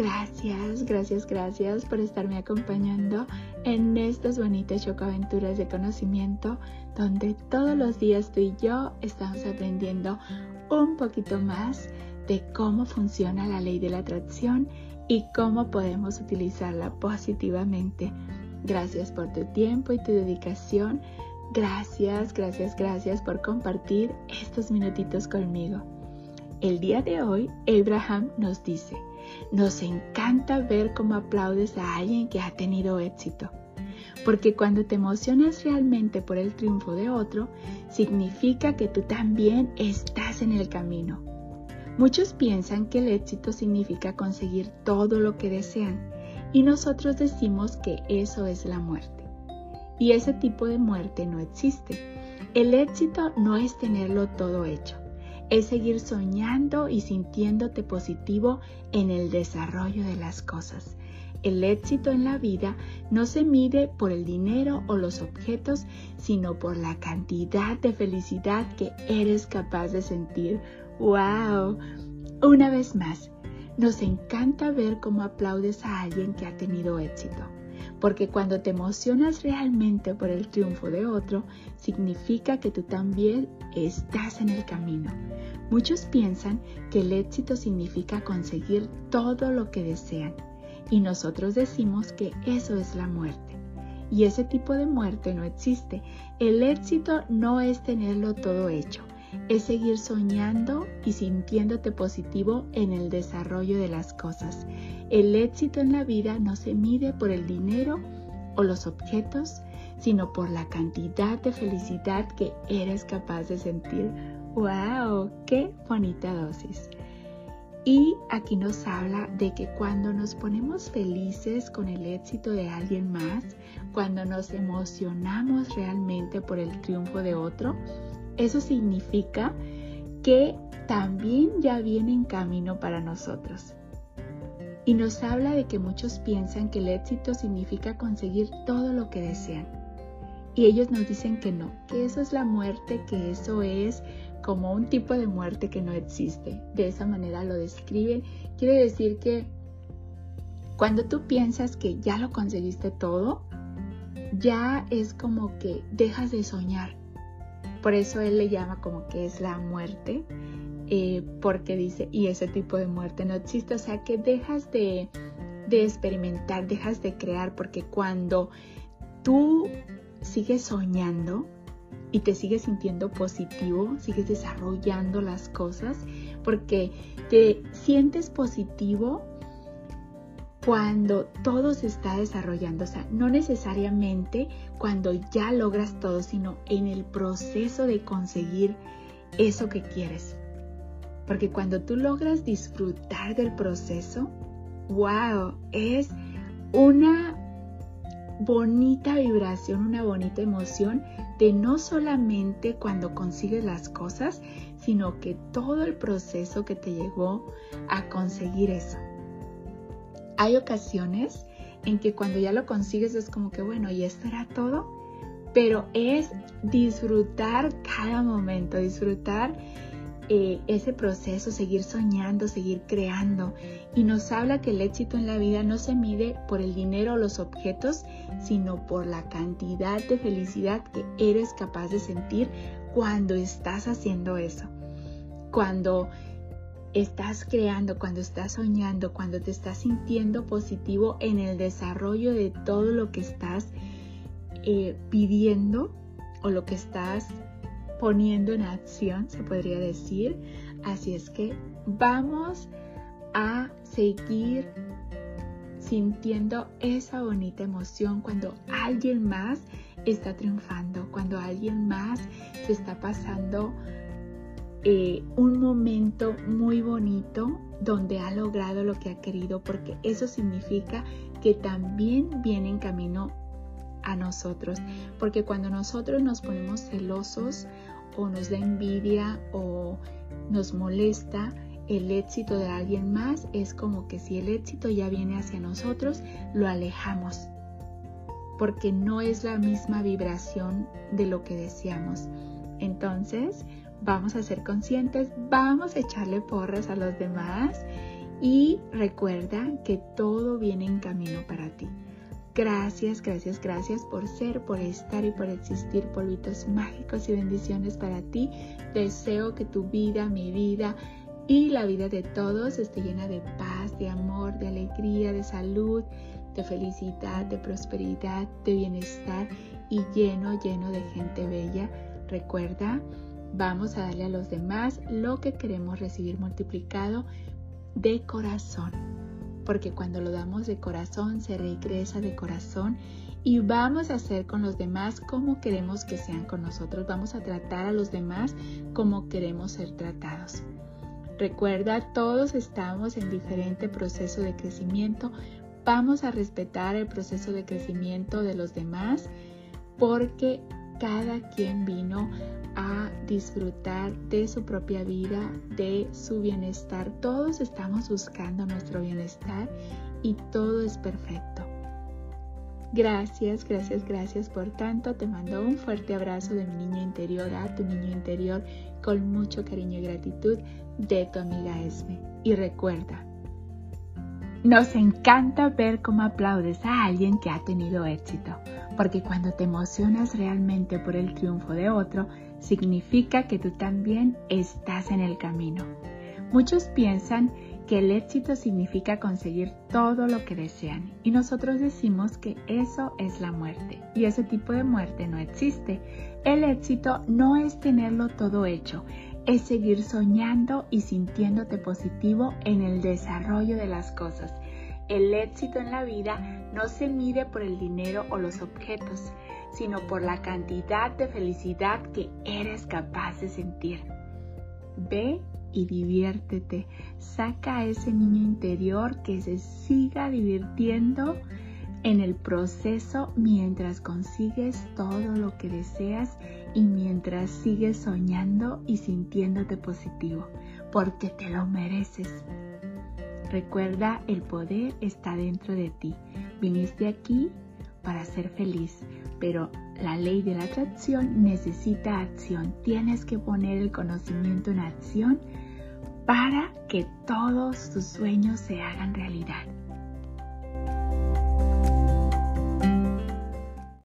Gracias, gracias, gracias por estarme acompañando en estas bonitas chocaventuras de conocimiento donde todos los días tú y yo estamos aprendiendo un poquito más de cómo funciona la ley de la atracción y cómo podemos utilizarla positivamente. Gracias por tu tiempo y tu dedicación. Gracias, gracias, gracias por compartir estos minutitos conmigo. El día de hoy, Abraham nos dice, nos encanta ver cómo aplaudes a alguien que ha tenido éxito. Porque cuando te emocionas realmente por el triunfo de otro, significa que tú también estás en el camino. Muchos piensan que el éxito significa conseguir todo lo que desean y nosotros decimos que eso es la muerte. Y ese tipo de muerte no existe. El éxito no es tenerlo todo hecho es seguir soñando y sintiéndote positivo en el desarrollo de las cosas. El éxito en la vida no se mide por el dinero o los objetos, sino por la cantidad de felicidad que eres capaz de sentir. ¡Wow! Una vez más, nos encanta ver cómo aplaudes a alguien que ha tenido éxito porque cuando te emocionas realmente por el triunfo de otro, significa que tú también estás en el camino. Muchos piensan que el éxito significa conseguir todo lo que desean y nosotros decimos que eso es la muerte. Y ese tipo de muerte no existe. El éxito no es tenerlo todo hecho es seguir soñando y sintiéndote positivo en el desarrollo de las cosas. El éxito en la vida no se mide por el dinero o los objetos, sino por la cantidad de felicidad que eres capaz de sentir. ¡Wow! ¡Qué bonita dosis! Y aquí nos habla de que cuando nos ponemos felices con el éxito de alguien más, cuando nos emocionamos realmente por el triunfo de otro, eso significa que también ya viene en camino para nosotros. Y nos habla de que muchos piensan que el éxito significa conseguir todo lo que desean. Y ellos nos dicen que no, que eso es la muerte, que eso es como un tipo de muerte que no existe. De esa manera lo describen. Quiere decir que cuando tú piensas que ya lo conseguiste todo, ya es como que dejas de soñar, por eso él le llama como que es la muerte, eh, porque dice, y ese tipo de muerte no existe, o sea que dejas de, de experimentar, dejas de crear, porque cuando tú sigues soñando y te sigues sintiendo positivo, sigues desarrollando las cosas, porque te sientes positivo cuando todo se está desarrollando, o sea, no necesariamente cuando ya logras todo, sino en el proceso de conseguir eso que quieres. Porque cuando tú logras disfrutar del proceso, wow, es una bonita vibración, una bonita emoción de no solamente cuando consigues las cosas, sino que todo el proceso que te llevó a conseguir eso. Hay ocasiones en que cuando ya lo consigues es como que, bueno, y esto era todo, pero es disfrutar cada momento, disfrutar eh, ese proceso, seguir soñando, seguir creando. Y nos habla que el éxito en la vida no se mide por el dinero o los objetos, sino por la cantidad de felicidad que eres capaz de sentir cuando estás haciendo eso. Cuando estás creando, cuando estás soñando, cuando te estás sintiendo positivo en el desarrollo de todo lo que estás eh, pidiendo o lo que estás poniendo en acción, se podría decir. Así es que vamos a seguir sintiendo esa bonita emoción cuando alguien más está triunfando, cuando alguien más se está pasando eh, un momento muy bonito donde ha logrado lo que ha querido, porque eso significa que también viene en camino a nosotros, porque cuando nosotros nos ponemos celosos o nos da envidia o nos molesta el éxito de alguien más, es como que si el éxito ya viene hacia nosotros, lo alejamos, porque no es la misma vibración de lo que deseamos. Entonces, vamos a ser conscientes, vamos a echarle porras a los demás y recuerda que todo viene en camino para ti. Gracias, gracias, gracias por ser, por estar y por existir, polvitos mágicos y bendiciones para ti. Deseo que tu vida, mi vida y la vida de todos esté llena de paz, de amor, de alegría, de salud, de felicidad, de prosperidad, de bienestar y lleno, lleno de gente bella. Recuerda, vamos a darle a los demás lo que queremos recibir multiplicado de corazón porque cuando lo damos de corazón se regresa de corazón y vamos a hacer con los demás como queremos que sean con nosotros. Vamos a tratar a los demás como queremos ser tratados. Recuerda, todos estamos en diferente proceso de crecimiento. Vamos a respetar el proceso de crecimiento de los demás porque cada quien vino a disfrutar de su propia vida, de su bienestar. Todos estamos buscando nuestro bienestar y todo es perfecto. Gracias, gracias, gracias por tanto. Te mando un fuerte abrazo de mi niño interior a tu niño interior con mucho cariño y gratitud de tu amiga Esme. Y recuerda, nos encanta ver cómo aplaudes a alguien que ha tenido éxito, porque cuando te emocionas realmente por el triunfo de otro, significa que tú también estás en el camino. Muchos piensan que el éxito significa conseguir todo lo que desean y nosotros decimos que eso es la muerte y ese tipo de muerte no existe. El éxito no es tenerlo todo hecho, es seguir soñando y sintiéndote positivo en el desarrollo de las cosas. El éxito en la vida no se mide por el dinero o los objetos, sino por la cantidad de felicidad que eres capaz de sentir. Ve y diviértete. Saca a ese niño interior que se siga divirtiendo en el proceso mientras consigues todo lo que deseas y mientras sigues soñando y sintiéndote positivo, porque te lo mereces. Recuerda, el poder está dentro de ti. Viniste aquí para ser feliz, pero la ley de la atracción necesita acción. Tienes que poner el conocimiento en acción para que todos tus sueños se hagan realidad.